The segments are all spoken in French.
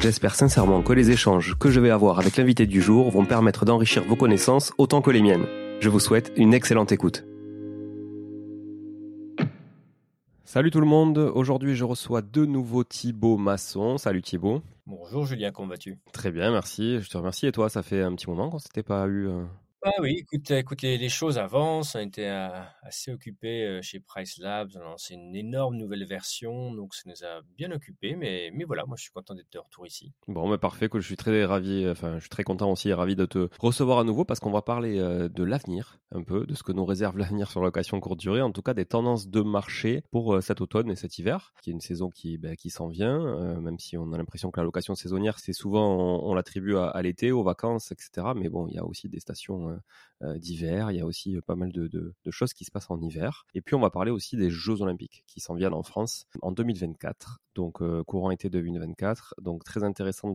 J'espère sincèrement que les échanges que je vais avoir avec l'invité du jour vont permettre d'enrichir vos connaissances autant que les miennes. Je vous souhaite une excellente écoute. Salut tout le monde, aujourd'hui je reçois de nouveau Thibaut Masson. Salut Thibaut. Bonjour Julien, comment vas-tu? Très bien, merci. Je te remercie. Et toi, ça fait un petit moment qu'on s'était pas eu euh, oui, écoute, écoute les, choses avancent. On était assez occupés chez Price Labs. On a lancé une énorme nouvelle version, donc ça nous a bien occupés. Mais, voilà, moi je suis content d'être de retour ici. Bon, mais parfait, je suis très ravi, enfin je suis très content aussi et ravi de te recevoir à nouveau parce qu'on va parler de l'avenir, un peu, de ce que nous réserve l'avenir sur location courte durée, en tout cas des tendances de marché pour cet automne et cet hiver, qui est une saison qui, ben, qui s'en vient, même si on a l'impression que la location saisonnière, c'est souvent, on, l'attribue à l'été, aux vacances, etc. Mais bon, il y a aussi des stations euh, euh, d'hiver. Il y a aussi pas mal de, choses qui se passent en hiver. Et puis on va parler aussi des Jeux Olympiques qui s'en viennent en France en 2024, donc courant été 2024. Donc très intéressant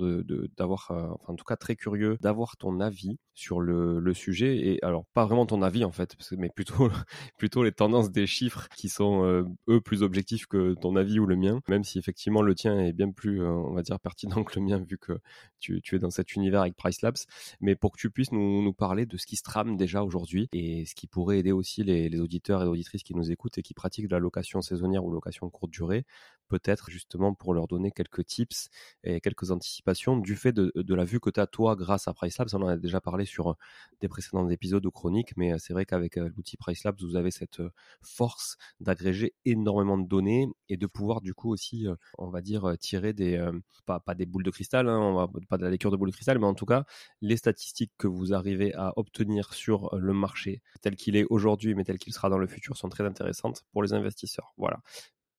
d'avoir, enfin en tout cas très curieux d'avoir ton avis sur le, sujet. Et alors pas vraiment ton avis en fait, mais plutôt plutôt les tendances des chiffres qui sont eux plus objectifs que ton avis ou le mien. Même si effectivement le tien est bien plus, on va dire pertinent que le mien vu que tu, tu es dans cet univers avec Price Labs. Mais pour que tu puisses nous, nous parler de ce qui se trame déjà aujourd'hui et ce qui pourrait aider aussi les, auditeurs et auditrices qui nous écoutent et qui pratiquent de la location saisonnière ou location courte durée, peut-être justement pour leur donner quelques tips et quelques anticipations du fait de, la vue que tu as toi grâce à PriceLabs. On en a déjà parlé sur des précédents épisodes ou chroniques, mais c'est vrai qu'avec l'outil PriceLabs, vous avez cette force d'agréger énormément de données et de pouvoir du coup aussi, on va dire, tirer des, pas, pas des boules de cristal, hein, on va, pas de la lecture de boules de cristal, mais en tout cas, les statistiques que vous arrivez à obtenir sur le marché tel qu'il est aujourd'hui, mais tel qu'il sera dans le futur, sont très intéressantes pour les investisseurs. Voilà.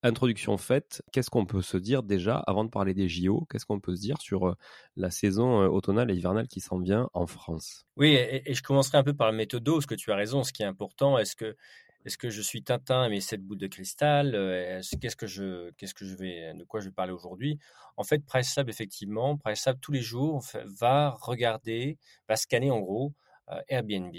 Introduction faite, qu'est-ce qu'on peut se dire déjà avant de parler des JO Qu'est-ce qu'on peut se dire sur euh, la saison euh, automnale et hivernale qui s'en vient en France? Oui, et, je commencerai un peu par le méthodo, parce que tu as raison, ce qui est important, est-ce que, est-ce que je suis Tintin mais cette boule de cristal euh, Qu'est-ce que je, que je vais, de quoi je vais parler aujourd'hui? En fait, PriceLab, effectivement, PriceLab tous les jours va regarder, va scanner en gros Airbnb,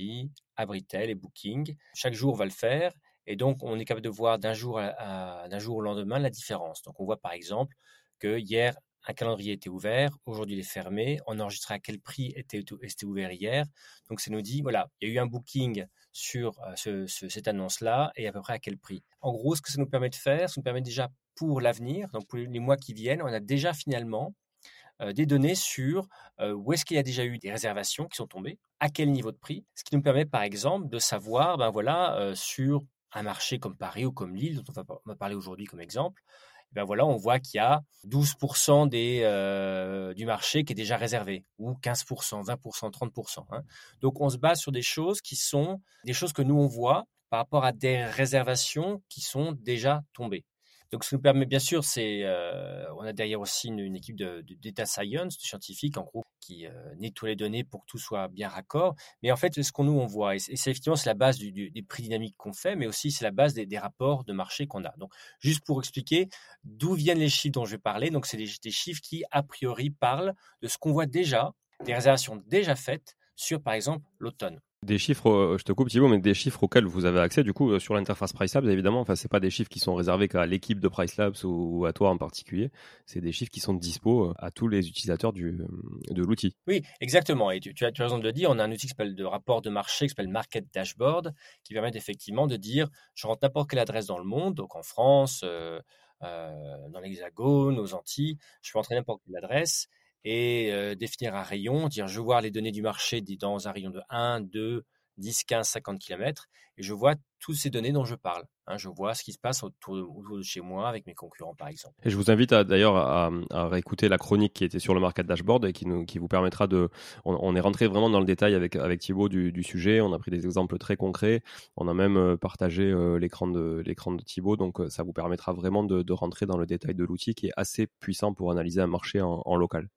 Abritel et Booking. Chaque jour, va le faire et donc, on est capable de voir d'un jour, d'un jour au lendemain la différence. Donc, on voit par exemple que hier, un calendrier était ouvert, aujourd'hui il est fermé, on enregistrait à quel prix était, était ouvert hier. Donc, ça nous dit, voilà, il y a eu un booking sur euh, cette annonce-là et à peu près à quel prix. En gros, ce que ça nous permet de faire, ça nous permet déjà pour l'avenir, donc pour les mois qui viennent, on a déjà finalement euh, des données sur euh, où est-ce qu'il y a déjà eu des réservations qui sont tombées, à quel niveau de prix, ce qui nous permet par exemple de savoir, ben voilà, sur un marché comme Paris ou comme Lille, dont on va, parler aujourd'hui comme exemple, eh ben voilà, on voit qu'il y a 12% des, euh, du marché qui est déjà réservé, ou 15%, 20%, 30%. Donc on se base sur des choses qui sont des choses que nous on voit par rapport à des réservations qui sont déjà tombées. Donc, ce qui nous permet, bien sûr, c'est, euh, on a derrière aussi une, équipe de, data science, de scientifiques, en gros, qui euh, nettoie les données pour que tout soit bien raccord. Mais en fait, ce qu'on nous on voit, et c'est effectivement la base des prix dynamiques qu'on fait, mais aussi c'est la base des, rapports de marché qu'on a. Donc, juste pour expliquer d'où viennent les chiffres dont je vais parler. Donc, c'est des chiffres qui a priori parlent de ce qu'on voit déjà, des réservations déjà faites sur, par exemple, l'automne. Des chiffres, euh, je te coupe mais des chiffres auxquels vous avez accès du coup euh, sur l'interface PriceLabs évidemment. Enfin, c'est pas des chiffres qui sont réservés qu'à l'équipe de PriceLabs ou, ou à toi en particulier. C'est des chiffres qui sont dispo euh, à tous les utilisateurs du, de l'outil. Oui, exactement. Et tu, as, tu, as, raison de le dire. On a un outil qui s'appelle de rapport de marché, qui s'appelle Market Dashboard, qui permet effectivement de dire je rentre n'importe quelle adresse dans le monde, donc en France, dans l'Hexagone, aux Antilles, je peux entrer n'importe quelle adresse et définir un rayon, dire je vois les données du marché dans un rayon de 1, 2, 10, 15, 50 km, et je vois toutes ces données dont je parle. Hein. je vois ce qui se passe autour de, chez moi avec mes concurrents, par exemple. Et je vous invite d'ailleurs à, réécouter la chronique qui était sur le market dashboard et qui, vous permettra de... On, est rentré vraiment dans le détail avec, Thibaut du, sujet, on a pris des exemples très concrets, on a même partagé l'écran de, de Thibaut, donc ça vous permettra vraiment de, rentrer dans le détail de l'outil qui est assez puissant pour analyser un marché en local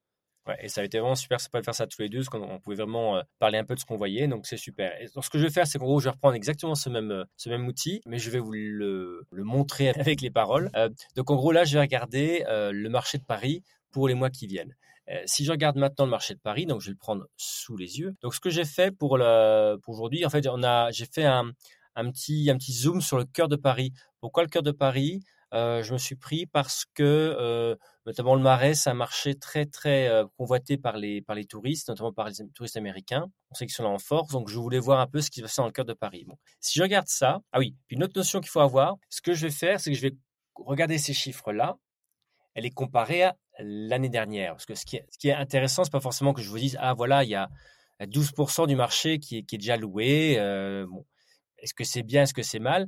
et ça a été vraiment super sympa de faire ça tous les deux, parce qu'on pouvait vraiment euh, parler un peu de ce qu'on voyait, donc c'est super. Et donc, ce que je vais faire, c'est qu'en gros, je vais reprendre exactement ce même, euh, ce même outil, mais je vais vous le, montrer avec les paroles. Euh, donc en gros, là, je vais regarder le marché de Paris pour les mois qui viennent. si je regarde maintenant le marché de Paris, donc je vais le prendre sous les yeux. Donc ce que j'ai fait pour aujourd'hui, en fait, on a, j'ai fait un, un, petit, un petit zoom sur le cœur de Paris. Pourquoi le cœur de Paris? Je me suis pris parce que notamment le Marais, c'est un marché très très convoité par les par les touristes, notamment par les touristes américains. On sait qu'ils sont là en force, donc je voulais voir un peu ce qui se passe dans le cœur de Paris. Bon, si je regarde ça, ah oui, puis une autre notion qu'il faut avoir, ce que je vais faire, c'est que je vais regarder ces chiffres là, et les comparer à l'année dernière, parce que ce qui est, ce qui est intéressant, c'est pas forcément que je vous dise ah voilà il y a 12% du marché qui est, qui est déjà loué. est-ce que c'est bien, est-ce que c'est mal?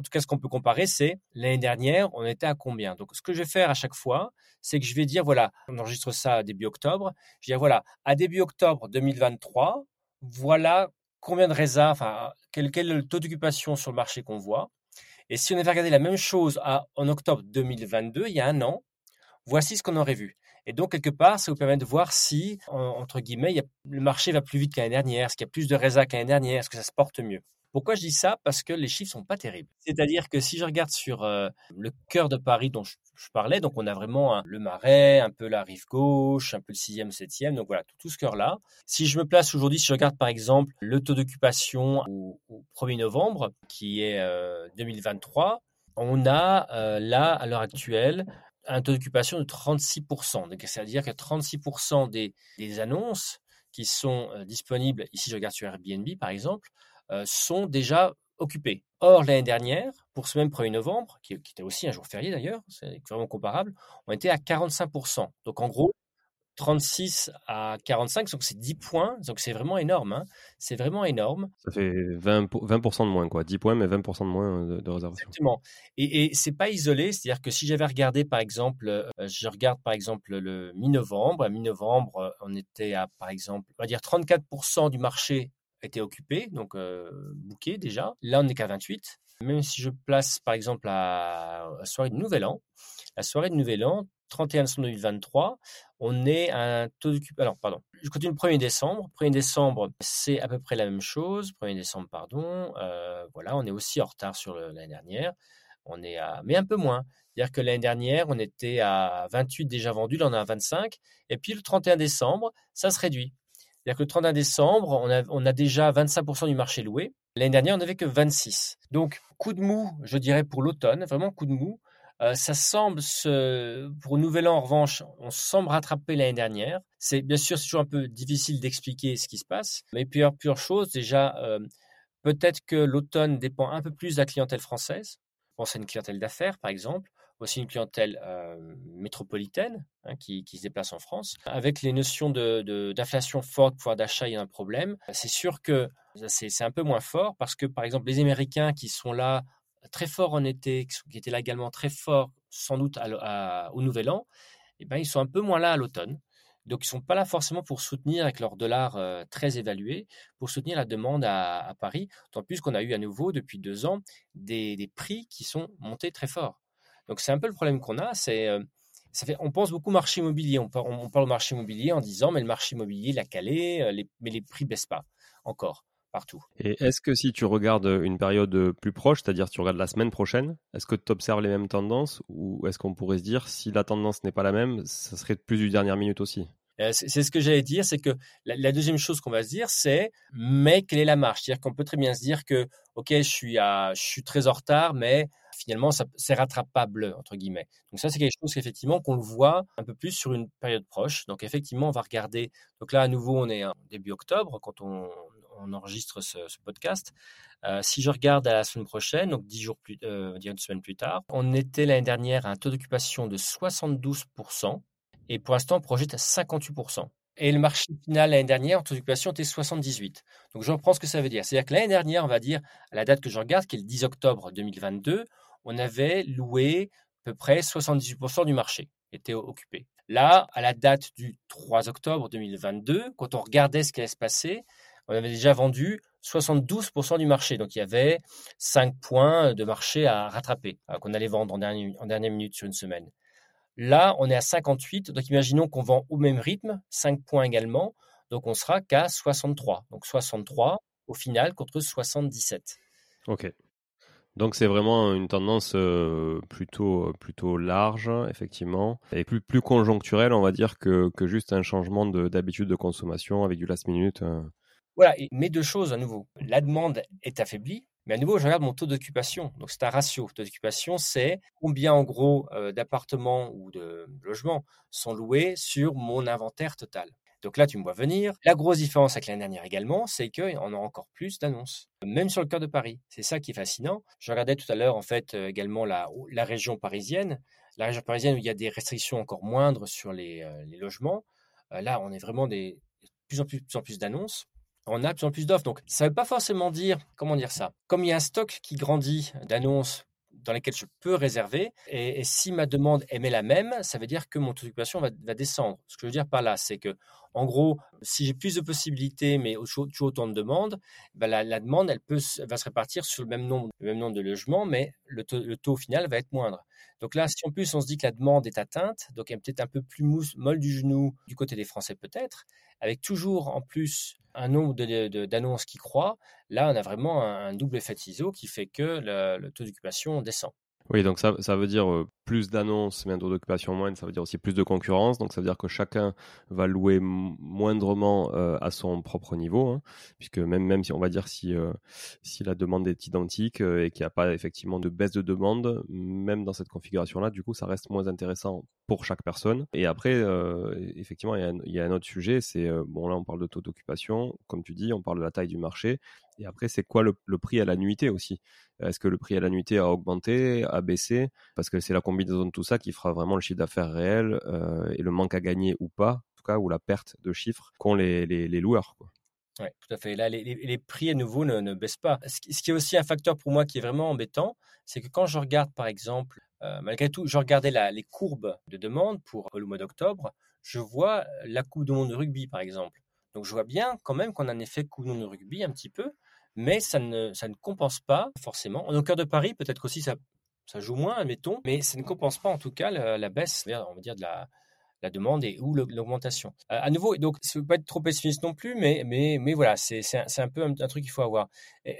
En tout cas, ce qu'on peut comparer, c'est l'année dernière, on était à combien? Donc, ce que je vais faire à chaque fois, c'est que je vais dire, voilà, on enregistre ça début octobre. Je vais dire, voilà, à début octobre 2023, voilà combien de réserves, enfin, quel, quel est le taux d'occupation sur le marché qu'on voit. Et si on avait regardé la même chose en octobre 2022, il y a un an, voici ce qu'on aurait vu. Et donc, quelque part, ça vous permet de voir si, entre guillemets, le marché va plus vite qu'année dernière, est-ce qu'il y a plus de réserves qu'année dernière, est-ce que ça se porte mieux? Pourquoi je dis ça? Parce que les chiffres sont pas terribles. C'est-à-dire que si je regarde sur euh, le cœur de Paris dont je, parlais, donc on a vraiment le Marais, un peu la rive gauche, un peu le 6e, 7e, donc voilà, tout, ce cœur-là. Si je me place aujourd'hui, si je regarde par exemple le taux d'occupation au, 1er novembre, qui est 2023, euh, on a euh, là, à l'heure actuelle, un taux d'occupation de 36%. C'est-à-dire que 36% des, annonces qui sont disponibles, ici je regarde sur Airbnb par exemple, sont déjà occupés. Or, l'année dernière, pour ce même 1er novembre, qui, était aussi un jour férié d'ailleurs, c'est vraiment comparable, on était à 45%. Donc en gros, 36 à 45, donc c'est 10 points, donc c'est vraiment énorme. Hein. C'est vraiment énorme. Ça fait 20%, 20 de moins, quoi. 10 points, mais 20% de moins de, de réservation. Exactement. Et, et c'est pas isolé, c'est-à-dire que si j'avais regardé, par exemple, euh, je regarde par exemple le mi-novembre, à mi-novembre, on était à, par exemple, on va dire 34% du marché étaient occupés, donc bouqués déjà. Là, on n'est qu'à 28. Même si je place par exemple la, soirée de Nouvel An, la soirée de Nouvel An, 31 décembre 2023, on est à un taux d'occupation. Alors, pardon, je continue le 1er décembre. 1er décembre, c'est à peu près la même chose. 1er décembre, pardon. voilà, on est aussi en retard sur l'année dernière. On est à, mais un peu moins. C'est-à-dire que l'année dernière, on était à 28 déjà vendus, là on est à 25. Et puis le 31 décembre, ça se réduit. C'est-à-dire que le 31 décembre, on a, déjà 25% du marché loué. L'année dernière, on n'avait que 26. Donc, coup de mou, je dirais, pour l'automne, vraiment coup de mou. Euh, ça semble se, pour Nouvel An, en revanche, on semble rattraper l'année dernière. C'est bien sûr, c'est toujours un peu difficile d'expliquer ce qui se passe. Mais plusieurs, plusieurs choses. Déjà, euh, peut-être que l'automne dépend un peu plus de la clientèle française. Je pense à une clientèle d'affaires, par exemple aussi une clientèle métropolitaine hein, qui, se déplace en France. Avec les notions d'inflation de, forte, pouvoir d'achat, il y a un problème. C'est sûr que c'est un peu moins fort parce que, par exemple, les Américains qui sont là très forts en été, qui, étaient là également très forts sans doute au Nouvel An, eh ben, ils sont un peu moins là à l'automne. Donc, ils ne sont pas là forcément pour soutenir, avec leur dollar très évalué, pour soutenir la demande à, Paris, tant plus qu'on a eu à nouveau, depuis deux ans, des prix qui sont montés très fort. Donc c'est un peu le problème qu'on a, c'est euh, ça fait, on pense beaucoup marché immobilier, on parle, on parle marché immobilier en disant mais le marché immobilier l'a calé, euh, mais les prix baissent pas encore partout. Et est-ce que si tu regardes une période plus proche, c'est-à-dire tu regardes la semaine prochaine, est-ce que tu observes les mêmes tendances ou est-ce qu'on pourrait se dire si la tendance n'est pas la même, ça serait plus du dernière minute aussi? euh, c'est ce que j'allais dire, c'est que la, deuxième chose qu'on va se dire, c'est mais quelle est la marche? C'est-à-dire qu'on peut très bien se dire que, ok, je suis, je suis très en retard, mais finalement, c'est rattrapable, entre guillemets. Donc ça, c'est quelque chose qu'effectivement, qu'on le voit un peu plus sur une période proche. Donc effectivement, on va regarder. Donc là, à nouveau, on est début octobre quand on, enregistre ce, podcast. Euh, si je regarde à la semaine prochaine, donc dix jours plus, euh, une semaine plus tard, on était l'année dernière à un taux d'occupation de 72%. Et pour l'instant, on projette à 58%. Et le marché final l'année dernière, en taux d'occupation, était 78. Donc je reprends ce que ça veut dire. C'est-à-dire que l'année dernière, on va dire, à la date que je regarde, qui est le 10 octobre 2022, on avait loué à peu près 78% du marché était occupé. Là, à la date du 3 octobre 2022, quand on regardait ce qui allait se passer, on avait déjà vendu 72% du marché. Donc il y avait 5 points de marché à rattraper, euh, qu'on allait vendre en dernière, en dernière minute sur une semaine. Là, on est à 58, donc imaginons qu'on vend au même rythme, 5 points également, donc on sera qu'à 63. Donc 63 au final contre 77. Ok. Donc c'est vraiment une tendance euh, plutôt plutôt large effectivement et plus plus conjoncturelle on va dire que, que juste un changement d'habitude de, consommation avec du last minute. Euh. Voilà, mais deux choses à nouveau. La demande est affaiblie, mais à nouveau je regarde mon taux d'occupation. Donc c'est un ratio. Taux d'occupation c'est combien en gros d'appartements ou de logements sont loués sur mon inventaire total. Donc là, tu me vois venir. La grosse différence avec l'année dernière également, c'est qu'on a encore plus d'annonces, même sur le cœur de Paris. C'est ça qui est fascinant. Je regardais tout à l'heure, en fait, euh, également la, région parisienne. La région parisienne où il y a des restrictions encore moindres sur les, euh, logements. Euh, là, on est vraiment des plus en plus, plus, en plus d'annonces on a de plus en plus d'offres. Donc, ça ne veut pas forcément dire, comment dire ça, comme il y a un stock qui grandit d'annonces dans lesquels je peux réserver. Et, si ma demande est la même, ça veut dire que mon taux d'occupation va, descendre. Ce que je veux dire par là, c'est que, en gros, si j'ai plus de possibilités, mais toujours autant de demandes, ben la, demande, elle, peut, va se répartir sur le même nombre, même nombre de logements, mais le taux, le taux final va être moindre. Donc là, si en plus on se dit que la demande est atteinte, donc elle est peut-être un peu plus mousse, molle du genou du côté des Français peut-être, avec toujours en plus un nombre d'annonces qui croît, là on a vraiment un, double effet ISO qui fait que le taux d'occupation descend. Oui, donc ça, ça veut dire euh, plus d'annonces, mais un taux d'occupation moindre, ça veut dire aussi plus de concurrence. Donc ça veut dire que chacun va louer moindrement euh, à son propre niveau, hein, puisque même, même si on va dire si, euh, si la demande est identique et qu'il n'y a pas effectivement de baisse de demande, même dans cette configuration-là, du coup, ça reste moins intéressant pour chaque personne. Et après, effectivement, il y, il y, a un autre sujet, c'est, bon là on parle de taux d'occupation, comme tu dis, on parle de la taille du marché. Et après, c'est quoi le, prix à la nuitée aussi? Est-ce que le prix à la nuitée a augmenté, a baissé? Parce que c'est la combinaison de tout ça qui fera vraiment le chiffre d'affaires réel euh, et le manque à gagner ou pas, en tout cas, ou la perte de chiffres qu'ont les, loueurs. Oui, tout à fait. Là, les, prix à nouveau ne, baissent pas. Ce qui, est aussi un facteur pour moi qui est vraiment embêtant, c'est que quand je regarde, par exemple, euh, malgré tout, je regardais les courbes de demande pour le mois d'octobre, je vois la Coupe du Monde de rugby, par exemple. Donc je vois bien quand même qu'on a un effet couillon de rugby un petit peu, mais ça ne, ça ne compense pas forcément. En au cœur de Paris, peut-être aussi ça, ça joue moins, admettons, mais ça ne compense pas en tout cas la, baisse, on va dire, de la, la demande et ou l'augmentation. Euh, à nouveau, donc, ça ne veut pas être trop pessimiste non plus, mais, mais, mais voilà, c'est un, un, peu un, truc qu'il faut avoir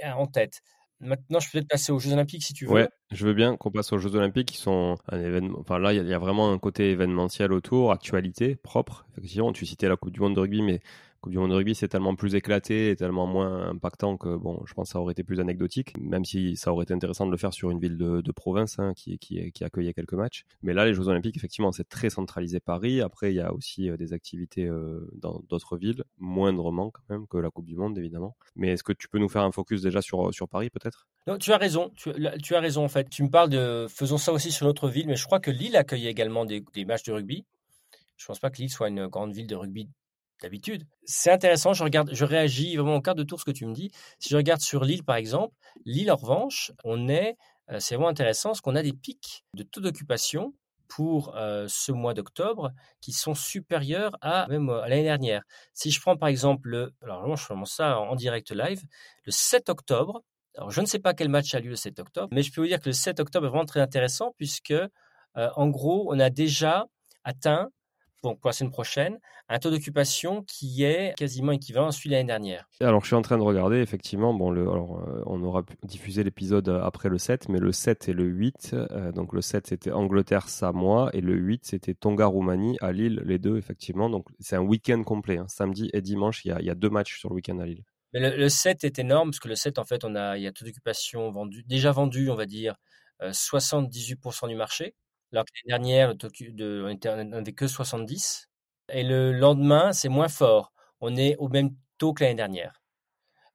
en tête. Maintenant, je peux peut-être passer aux Jeux Olympiques si tu veux. Ouais, je veux bien qu'on passe aux Jeux Olympiques qui sont un événement. Enfin, là, il y, y, a vraiment un côté événementiel autour, actualité propre. Effectivement, tu citais la Coupe du Monde de rugby, mais Coupe du Monde de rugby, c'est tellement plus éclaté et tellement moins impactant que, bon, je pense que ça aurait été plus anecdotique, même si ça aurait été intéressant de le faire sur une ville de, province hein, qui, qui, accueillait quelques matchs. Mais là, les Jeux Olympiques, effectivement, c'est très centralisé Paris. Après, il y a aussi euh, des activités euh, dans d'autres villes, moindrement quand même que la Coupe du Monde, évidemment. Mais est-ce que tu peux nous faire un focus déjà sur, sur Paris, peut-être? Non, tu as raison. Tu, as raison, en fait. Tu me parles de faisons ça aussi sur notre ville, mais je crois que Lille accueillait également des, des matchs de rugby. Je ne pense pas que Lille soit une grande ville de rugby d'habitude. C'est intéressant, je regarde, je réagis vraiment au quart de tour ce que tu me dis. Si je regarde sur l'île par exemple, l'île en revanche, on est, euh, c'est vraiment intéressant parce qu'on a des pics de taux d'occupation pour euh, ce mois d'octobre qui sont supérieurs à même à l'année dernière. Si je prends par exemple le, alors vraiment je commence ça en direct live, le 7 octobre. Alors je ne sais pas quel match a lieu le 7 octobre, mais je peux vous dire que le 7 octobre est vraiment très intéressant puisque euh, en gros on a déjà atteint donc pour la semaine prochaine, un taux d'occupation qui est quasiment équivalent à celui de l'année dernière. Alors je suis en train de regarder, effectivement, bon, le, alors, euh, on aura diffusé l'épisode euh, après le 7, mais le 7 et le 8, euh, donc le 7 c'était Angleterre-Samoa et le 8 c'était Tonga-Roumanie à Lille, les deux effectivement, donc c'est un week-end complet, hein. samedi et dimanche, il y, a, il y, a, deux matchs sur le week-end à Lille. Mais le, 7 est énorme, parce que le 7 en fait, on a, il y a taux d'occupation vendu, déjà vendu, on va dire, 78% du marché. Alors que l'année dernière, on n'avait que 70. Et le lendemain, c'est moins fort. On est au même taux que l'année dernière.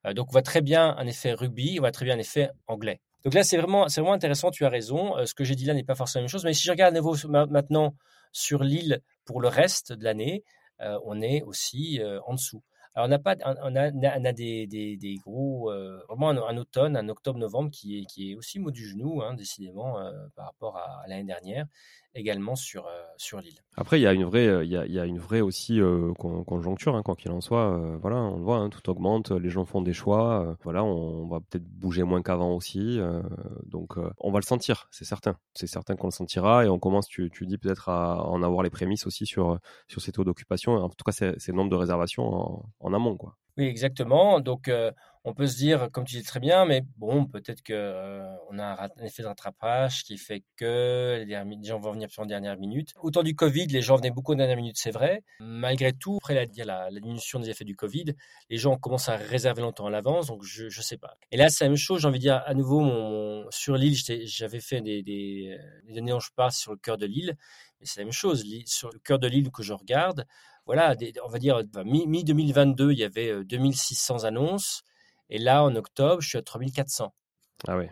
Euh, donc, on voit très bien un effet rugby, on voit très bien un effet anglais. Donc là, c'est vraiment, c'est intéressant, tu as raison. Euh, ce que j'ai dit là n'est pas forcément la même chose. Mais si je regarde à nouveau maintenant sur l'île pour le reste de l'année, euh, on est aussi en dessous. Alors on n'a pas, on a, a des, gros, vraiment un, automne, un octobre-novembre qui est, qui est aussi mot du genou, hein, décidément, par rapport à l'année dernière également sur, euh, sur l'île. Après, il y a une vraie, euh, il y a, y a une vraie aussi euh, conjoncture, hein, quoi qu'il en soit. voilà, on le voit, hein, tout augmente, les gens font des choix. voilà, on, va peut-être bouger moins qu'avant aussi. donc, on va le sentir, c'est certain. C'est certain qu'on le sentira et on commence, tu, tu dis peut-être à en avoir les prémices aussi sur, sur ces taux d'occupation. En tout cas, c'est le nombre de réservations en, en amont, quoi. Oui, exactement. Donc, on peut se dire, comme tu dis très bien, mais bon, peut-être que euh, on a un, effet de rattrapage qui fait que les, gens vont venir en dernière minute. Autant du Covid, les gens venaient beaucoup en dernière minute, c'est vrai. Malgré tout, après la, la, diminution des effets du Covid, les gens commencent à réserver longtemps à l'avance, donc je ne sais pas. Et là, c'est la même chose, j'ai envie de dire à nouveau, sur l'île, j'avais fait des, des, données dont je sur le cœur de l'île, mais c'est la même chose. Sur le cœur de l'île que je regarde, voilà, on va dire, mi-2022, il y avait 2600 euh, annonces. Et là, en octobre, je suis à 3400. Ah oui,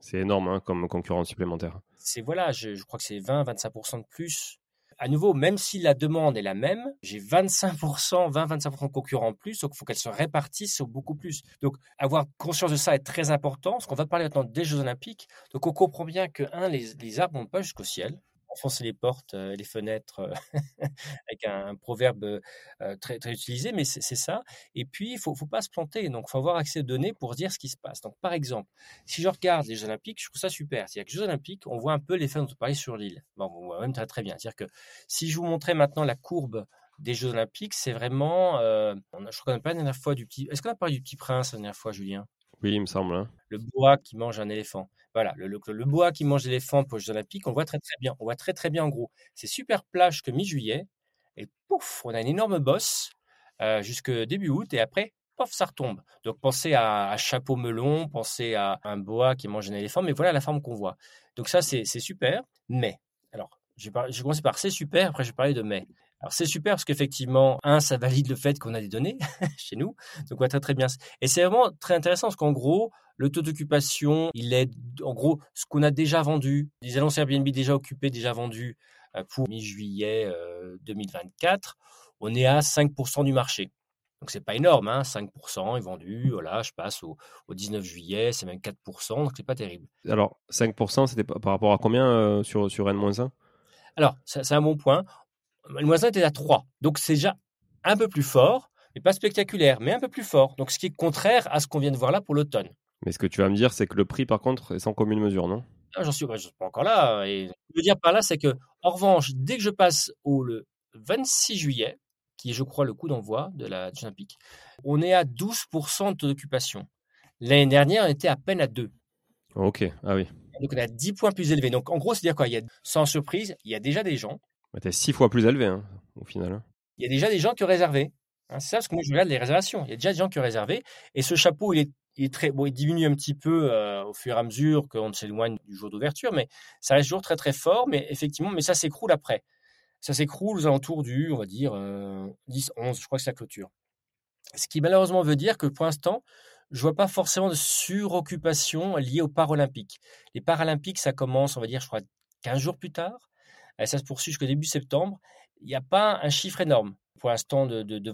c'est énorme hein, comme concurrence supplémentaire. C'est voilà, je, crois que c'est 20-25% de plus. À nouveau, même si la demande est la même, j'ai 25%, 20-25% de concurrents en plus, donc il faut qu'elle se répartisse beaucoup plus. Donc avoir conscience de ça est très important, parce qu'on va parler maintenant des Jeux Olympiques. Donc on comprend bien que, un, les, les arbres n'ont pas jusqu'au ciel enfoncer les portes, euh, les fenêtres, euh, avec un, proverbe euh, très, très utilisé, mais c'est ça. Et puis, il faut, faut, pas se planter. Donc, faut avoir accès aux données pour dire ce qui se passe. Donc, par exemple, si je regarde les Jeux Olympiques, je trouve ça super. C'est-à-dire que les Jeux Olympiques, on voit un peu l'effet dont on parlait sur l'île. Bon, on voit même très, très bien. C'est-à-dire que si je vous montrais maintenant la courbe des Jeux Olympiques, c'est vraiment. je crois qu'on pas la dernière fois du petit. Est-ce qu'on a parlé du petit prince la dernière fois, Julien? Oui, il me semble. Hein. Le bois qui mange un éléphant. Voilà, le, le, bois qui mange l'éléphant Jeux Olympiques, on le voit très très bien. On voit très très bien en gros. C'est super plage que mi-juillet, et pouf, on a une énorme bosse euh, jusque début août, et après, pouf, ça retombe. Donc pensez à, chapeau melon, pensez à un bois qui mange un éléphant, mais voilà la forme qu'on voit. Donc ça, c'est super. Mais, alors, je vais, commencer par c'est super, après je vais parler de mais. Alors c'est super parce qu'effectivement, un, ça valide le fait qu'on a des données chez nous, donc on voit très très bien. Et c'est vraiment très intéressant parce qu'en gros, le taux d'occupation, il est en gros ce qu'on a déjà vendu, les annonces Airbnb déjà occupées, déjà vendues euh, pour mi-juillet 2024, euh, on est à 5% du marché. Donc c'est pas énorme, hein, 5% est vendu, voilà, je passe au, 19 juillet, c'est même 4%, donc c'est pas terrible. Alors 5%, c'était par rapport à combien euh, sur, sur N-1 Alors, c'est un bon point. N-1 était à 3, donc c'est déjà un peu plus fort, mais pas spectaculaire, mais un peu plus fort. Donc ce qui est contraire à ce qu'on vient de voir là pour l'automne. Mais ce que tu vas me dire, c'est que le prix, par contre, est sans commune mesure, non? Ah, J'en suis, suis, pas encore là. Et ce que je veux dire par là, c'est que, en revanche, dès que je passe au le 26 juillet, qui est, je crois, le coup d'envoi de la Olympique, on est à 12% de taux d'occupation. L'année dernière, on était à peine à 2. Ok, ah oui. Donc on a 10 points plus élevés. Donc en gros, c'est-à-dire quoi? Il y a, Sans surprise, il y a déjà des gens. Tu es 6 fois plus élevé hein, au final. Hein. Il y a déjà des gens qui ont réservé. Hein, c'est ça, parce que moi je regarde les réservations. Il y a déjà des gens qui ont réservé. Et ce chapeau, il est, est très, bon, il diminue un petit peu euh, au fur et à mesure qu'on s'éloigne du jour d'ouverture, mais ça reste toujours très très fort. Mais effectivement, mais ça s'écroule après. Ça s'écroule aux alentours du, on va dire, 10, euh, 11, je crois que c'est la clôture. Ce qui malheureusement veut dire que pour l'instant, je vois pas forcément de suroccupation liée aux Paralympiques. Les Paralympiques, ça commence, on va dire, je crois, 15 jours plus tard. Et ça se poursuit jusqu'au début septembre. Il n'y a pas un chiffre énorme pour l'instant de, de, de,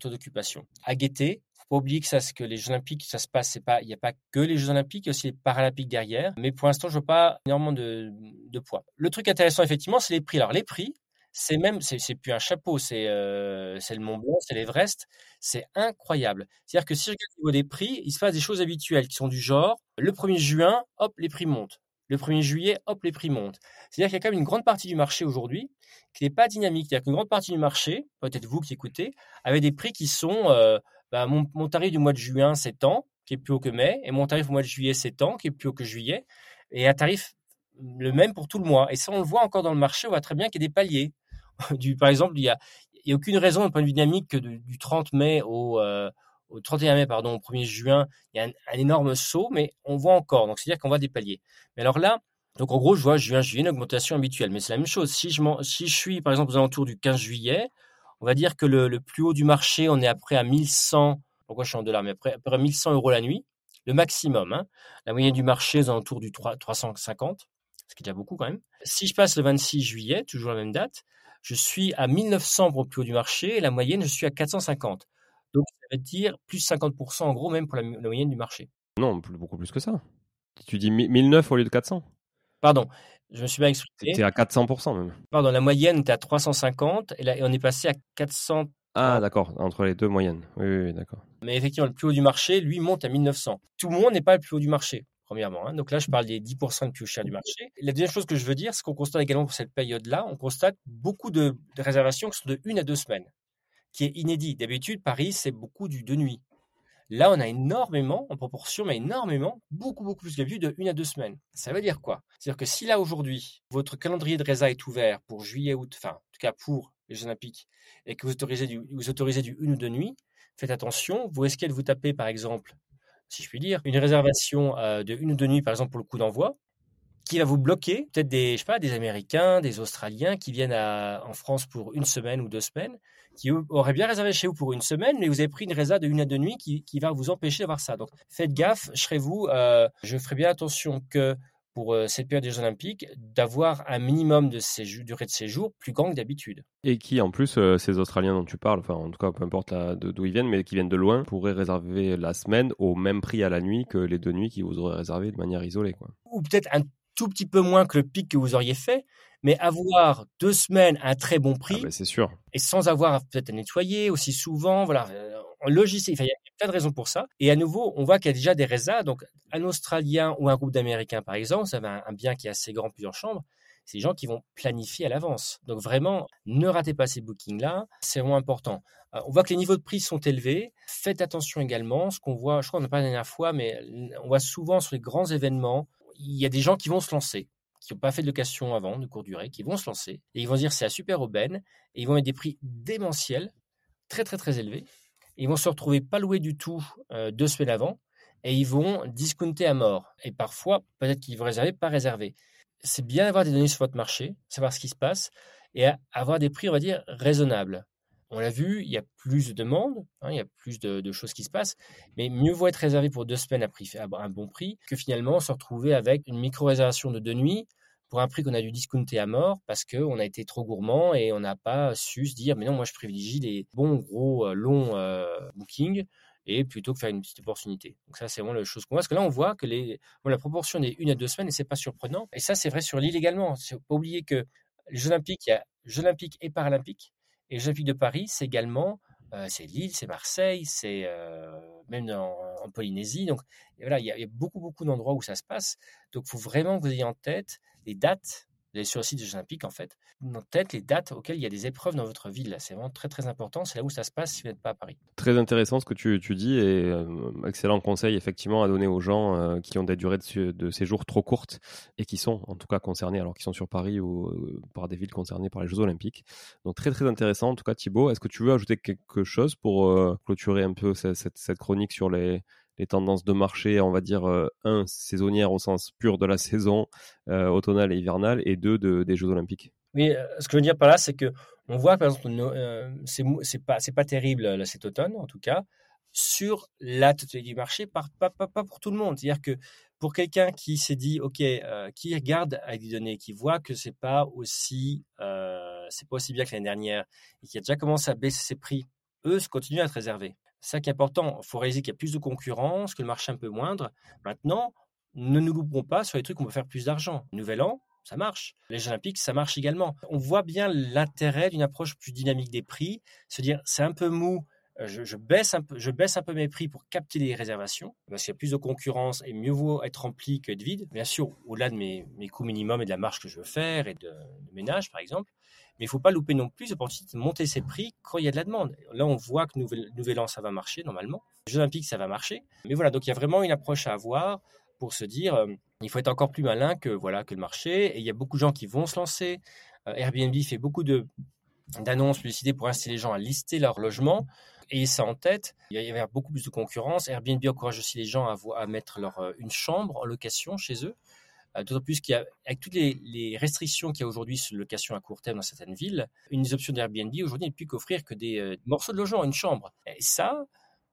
taux d'occupation. À guetter, faut pas oublier que ça, les Jeux Olympiques, se passe, c'est pas, il n'y a pas que les Jeux Olympiques, il y a aussi les Paralympiques derrière. Mais pour l'instant, je vois pas énormément de, poids. Le truc intéressant, effectivement, c'est les prix. Alors, les prix, c'est même, c'est plus un chapeau, c'est euh, le Mont Blanc, c'est l'Everest, c'est incroyable. C'est-à-dire que si je regarde au niveau des prix, il se passe des choses habituelles qui sont du genre, le 1er juin, hop, les prix montent. Le 1er juillet, hop, les prix montent. C'est-à-dire qu'il y a quand même une grande partie du marché aujourd'hui qui n'est pas dynamique. C'est-à-dire qu'une grande partie du marché, peut-être vous qui écoutez, avait des prix qui sont, euh, bah, mon, tarif du mois de juin, c'est tant, qui est plus haut que mai, et mon tarif au mois de juillet, c'est tant, qui est plus haut que juillet, et un tarif le même pour tout le mois. Et ça, on le voit encore dans le marché, on voit très bien qu'il y a des paliers. Par exemple, il n'y a, a, aucune raison, d'un point de vue dynamique, que du 30 mai au, euh, au 31 mai, pardon, au 1er juin, il y a un, énorme saut, mais on voit encore. Donc, c'est-à-dire qu'on voit des paliers. Mais alors là, donc en gros, je vois juin, juillet, une augmentation habituelle. Mais c'est la même chose. Si je, suis, par exemple, aux alentours du 15 juillet, on va dire que le, plus haut du marché, on est après à 1100, pourquoi je suis en dollars, mais après, après 1100 euros la nuit, le maximum. Hein. La moyenne du marché, aux alentours du 3, 350 ce qui est déjà beaucoup quand même. Si je passe le 26 juillet, toujours la même date, je suis à 1900 pour le plus haut du marché et la moyenne, je suis à 450. Donc, ça veut dire plus 50% en gros, même pour la, moyenne du marché. Non, beaucoup plus que ça. Tu dis 1009 au lieu de 400 Pardon, je me suis bien expliqué. C'était à 400% même. Pardon, la moyenne était à 350 et, là, et on est passé à 400. Ah, d'accord, entre les deux moyennes. Oui, oui, oui d'accord. Mais effectivement, le plus haut du marché, lui, monte à 1900. Tout le monde n'est pas le plus haut du marché premièrement. Hein. Donc là, je parle des 10% les plus chers du marché. La deuxième chose que je veux dire, c'est qu'on constate également pour cette période-là, on constate beaucoup de, réservations qui sont de une à deux semaines, qui est inédit. D'habitude, Paris, c'est beaucoup du de nuit. Là, on a énormément, en proportion, mais énormément, beaucoup, beaucoup plus d'habitude de une à deux semaines. Ça veut dire quoi? C'est-à-dire que si là, aujourd'hui, votre calendrier de résa est ouvert pour juillet, août, enfin, en tout cas pour les Jeux Olympiques, et que vous autorisez du, vous une ou deux nuits, faites attention. Vous risquez de vous taper, par exemple, si je puis dire, une réservation euh, de une ou deux nuits, par exemple, pour le coup d'envoi, qui va vous bloquer, peut-être des, je des Américains, des Australiens qui viennent en France pour une semaine ou deux semaines, qui auraient bien réservé chez vous pour une semaine, mais vous avez pris une réserve de une à deux nuits qui, va vous empêcher d'avoir ça. Donc faites gaffe, je serai vous, euh, je ferai bien attention que pour euh, cette période des Jeux Olympiques d'avoir un minimum de séjour, durée de séjour plus grand que d'habitude. Et qui, en plus, euh, ces Australiens dont tu parles, enfin, en tout cas, peu importe d'où ils viennent, mais qui viennent de loin, pourraient réserver la semaine au même prix à la nuit que les deux nuits qu'ils vous auraient réservé de manière isolée. Quoi. Ou peut-être un tout petit peu moins que le pic que vous auriez fait, mais avoir deux semaines à un très bon prix. Ah ben, c'est sûr. Et sans avoir peut-être à nettoyer aussi souvent, voilà, euh, en logistique, il y a plein de raisons pour ça. Et à nouveau, on voit qu'il y a déjà des résas. Donc, un Australien ou un groupe d'Américains, par exemple, ça va un, bien qui est assez grand, plusieurs chambres. C'est des gens qui vont planifier à l'avance. Donc vraiment, ne ratez pas ces bookings-là. C'est vraiment important. Euh, on voit que les niveaux de prix sont élevés. Faites attention également. Ce qu'on voit, je crois qu'on n'a pas la dernière fois, mais on voit souvent sur les grands événements, il y a des gens qui vont se lancer qui n'ont pas fait de location avant, de courte durée, qui vont se lancer et ils vont dire c'est à super aubaine et ils vont mettre des prix démentiels, très très très élevés. ils vont se retrouver pas loués du tout euh, deux semaines avant et ils vont discounter à mort. Et parfois, peut-être qu'ils vont réserver, pas réserver. C'est bien d'avoir des données sur votre marché, savoir ce qui se passe et avoir des prix, on va dire, raisonnables. On l'a vu, il y a plus de demandes, hein, il y a plus de, choses qui se passent, mais mieux vaut être réservé pour deux semaines à, un bon prix que finalement se retrouver avec une micro-réservation de deux nuits pour un prix qu'on a dû discounter à mort parce qu'on a été trop gourmand et on n'a pas su se dire mais non, moi je privilégie les bons, gros, euh, longs euh, bookings et plutôt que faire une petite opportunité. Donc ça, c'est vraiment la chose qu'on voit. Parce que là, on voit que les, la proportion est une à deux semaines et c'est pas surprenant. Et ça, c'est vrai sur l'île également. Faut pas oublier que les Jeux Olympiques, il y a Jeux Olympiques et Paralympiques. Et les Olympiques de Paris, c'est également c'est Lille, c'est Marseille, c'est même en, Polynésie. Donc voilà, il y, a beaucoup, beaucoup d'endroits où ça se passe. Donc il faut vraiment que vous ayez en tête les dates vous sur le site des Jeux Olympiques, en fait, en tête les dates auxquelles il y a des épreuves dans votre ville. C'est vraiment très très important. C'est là où ça se passe si vous n'êtes pas à Paris. Très intéressant ce que tu, dis et euh, excellent conseil effectivement à donner aux gens euh, qui ont des durées de, séjour trop courtes et qui sont en tout cas concernés alors qu'ils sont sur Paris ou euh, par des villes concernées par les Jeux Olympiques. Donc très très intéressant en tout cas Thibaut. Est-ce que tu veux ajouter quelque chose pour clôturer un peu cette chronique sur les, les tendances de marché, on va dire, euh, un, saisonnière au sens pur de la saison, euh, automnale et hivernale, et deux, des Jeux Olympiques. Oui, euh, ce que je veux dire par là, c'est que on voit, par exemple, c'est pas, pas terrible cet automne, en tout cas, sur la totalité du marché, pas, pas, pas, pour tout le monde. C'est-à-dire que pour quelqu'un qui s'est dit, OK, qui regarde avec des données, qui voit que c'est pas aussi, c'est pas aussi bien que l'année dernière, et qui a déjà commencé à baisser ses prix, eux continuent à être réservés. Ça qui est important. Il faut réaliser qu'il y a plus de concurrence, que le marché est un peu moindre. Maintenant, ne nous loupons pas sur les trucs où on peut faire plus d'argent. Nouvel an, ça marche. Les Jeux Olympiques, ça marche également. On voit bien l'intérêt d'une approche plus dynamique des prix. Se dire, c'est un peu mou, euh, je, baisse un peu, mes prix pour capter les réservations, parce qu'il y a plus de concurrence et mieux vaut être rempli que vide. Bien sûr, au-delà de mes, coûts minimums et de la marge que je veux faire et de, de ménage, par exemple. Mais il ne faut pas louper non plus l'opportunité de monter ses prix quand il y a de la demande. Là, on voit que Nouvel, nouvel An, ça va marcher normalement. Les Jeux Olympiques, ça va marcher. Mais voilà, donc il y a vraiment une approche à avoir pour se dire, euh, il faut être encore plus malin que, voilà, que le marché. Et il y a beaucoup de gens qui vont se lancer. Euh, Airbnb fait beaucoup de, d'annonces pour inciter les gens à lister leur logement. Et ça en tête. Il y avoir beaucoup plus de concurrence. Airbnb encourage aussi les gens à, à mettre leur, euh, une chambre en location chez eux. Euh, d'autant plus qu'avec toutes les, restrictions qu'il y a aujourd'hui sur la location à court terme dans certaines villes, une des options d'Airbnb aujourd'hui n'est plus qu'offrir que des euh, morceaux de logement, une chambre. Et ça,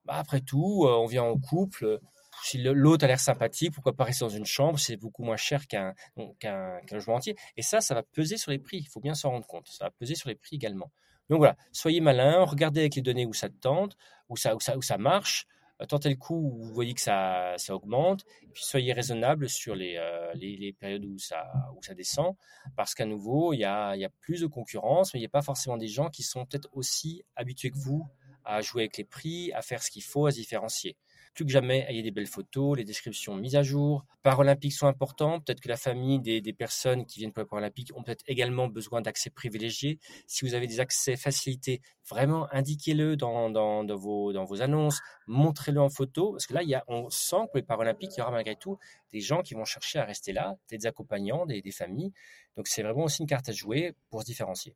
bah, après tout, euh, on vient en couple. Si l'autre a l'air sympathique, pourquoi pas rester dans une chambre? C'est beaucoup moins cher qu'un logement entier. Et ça, ça va peser sur les prix. Il faut bien s'en rendre compte. Ça va peser sur les prix également. Donc voilà, soyez malin, regardez avec les données où ça tente, où ça, où ça, où ça marche. Euh, tentez le coup où vous voyez que ça, ça augmente, et puis soyez raisonnable sur les, euh, les, les, périodes où ça, où ça descend, parce qu'à nouveau, il y a, y a plus de concurrence, mais il n'y a pas forcément des gens qui sont peut-être aussi habitués que vous à jouer avec les prix, à faire ce qu'il faut, à se différencier plus que jamais, ayez des belles photos, les descriptions mises à jour. Paralympiques sont importants. Peut-être que la famille des, personnes qui viennent pour les Paralympiques ont peut-être également besoin d'accès privilégiés. Si vous avez des accès facilités, vraiment indiquez-le dans, vos, annonces, montrez-le en photo. Parce que là, il y a, on sent que les Paralympiques, il y aura malgré tout des gens qui vont chercher à rester là, des accompagnants, des familles. Donc c'est vraiment aussi une carte à jouer pour se différencier.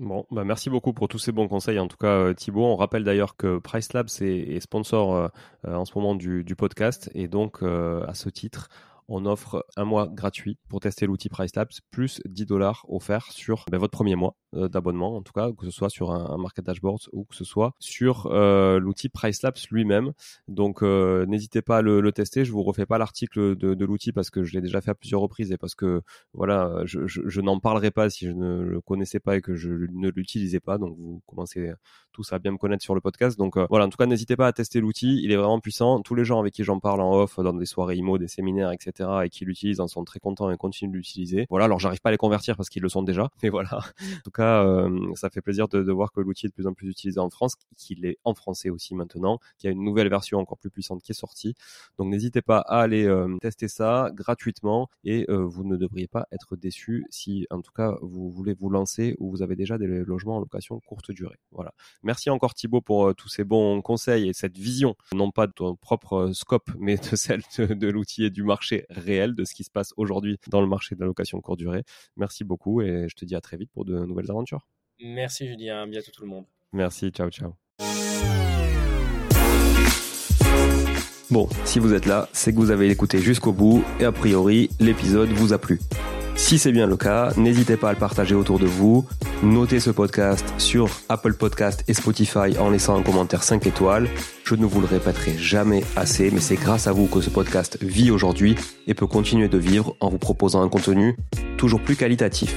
Bon, bah merci beaucoup pour tous ces bons conseils. En tout cas, euh, Thibaut, on rappelle d'ailleurs que Price Labs est, sponsor euh, euh, en ce moment du, podcast et donc à ce titre, on offre un mois gratuit pour tester l'outil Price Labs, plus 10 dollars offerts sur ben, votre premier mois d'abonnement, en tout cas, que ce soit sur un, market dashboard ou que ce soit sur euh, l'outil Price Labs lui-même. Donc, euh, n'hésitez pas à le, tester. Je vous refais pas l'article de, l'outil parce que je l'ai déjà fait à plusieurs reprises et parce que voilà, je, n'en parlerai pas si je ne le connaissais pas et que je ne l'utilisais pas. Donc, vous commencez tous à bien me connaître sur le podcast. Donc, voilà, en tout cas, n'hésitez pas à tester l'outil. Il est vraiment puissant. Tous les gens avec qui j'en parle en off, dans des soirées IMO, des séminaires, etc et qui l'utilisent en sont très contents et continuent de l'utiliser. Voilà, alors j'arrive pas à les convertir parce qu'ils le sont déjà, mais voilà. Euh, ça fait plaisir de, voir que l'outil est de plus en plus utilisé en France, qu'il est en français aussi maintenant, qu'il y a une nouvelle version encore plus puissante qui est sortie. Donc n'hésitez pas à aller euh, tester ça gratuitement et euh, vous ne devriez pas être déçus si en tout cas vous voulez vous lancer ou vous avez déjà des logements en location courte durée. Voilà. Merci encore Thibaut pour tous ces bons conseils et cette vision, non pas de ton propre scope, mais de celle de l'outil et du marché réel de ce qui se passe aujourd'hui dans le marché de la location courte durée. Merci beaucoup et je te dis à très vite pour de nouvelles aventures. Merci Julien, à bientôt tout le monde. Merci, ciao ciao. Bon, si vous êtes là, c'est que vous avez écouté jusqu'au bout et a priori, l'épisode vous a plu. Si c'est bien le cas, n'hésitez pas à le partager autour de vous. Notez ce podcast sur Apple Podcast et Spotify en laissant un commentaire 5 étoiles. Je ne vous le répéterai jamais assez, mais c'est grâce à vous que ce podcast vit aujourd'hui et peut continuer de vivre en vous proposant un contenu toujours plus qualitatif.